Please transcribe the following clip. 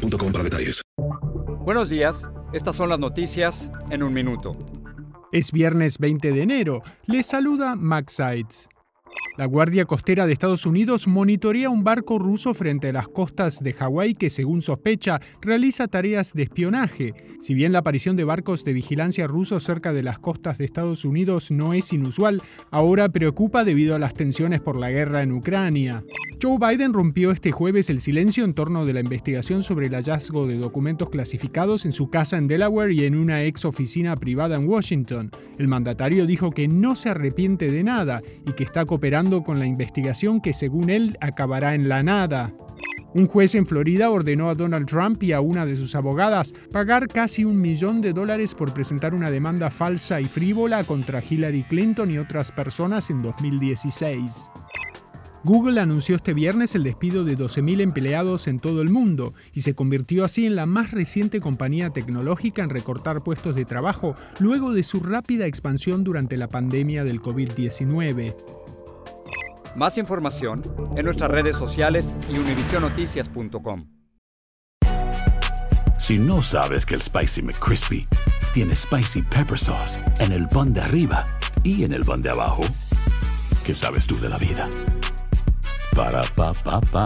para detalles. Buenos días, estas son las noticias en un minuto. Es viernes 20 de enero. Les saluda Max Sides. La Guardia Costera de Estados Unidos monitorea un barco ruso frente a las costas de Hawái que, según sospecha, realiza tareas de espionaje. Si bien la aparición de barcos de vigilancia rusos cerca de las costas de Estados Unidos no es inusual, ahora preocupa debido a las tensiones por la guerra en Ucrania. Joe Biden rompió este jueves el silencio en torno de la investigación sobre el hallazgo de documentos clasificados en su casa en Delaware y en una ex oficina privada en Washington. El mandatario dijo que no se arrepiente de nada y que está cooperando con la investigación que según él acabará en la nada. Un juez en Florida ordenó a Donald Trump y a una de sus abogadas pagar casi un millón de dólares por presentar una demanda falsa y frívola contra Hillary Clinton y otras personas en 2016. Google anunció este viernes el despido de 12.000 empleados en todo el mundo y se convirtió así en la más reciente compañía tecnológica en recortar puestos de trabajo luego de su rápida expansión durante la pandemia del COVID-19. Más información en nuestras redes sociales y univisionoticias.com. Si no sabes que el Spicy McCrispy tiene Spicy Pepper Sauce en el pan de arriba y en el pan de abajo, ¿qué sabes tú de la vida? Ba-da-ba-ba-ba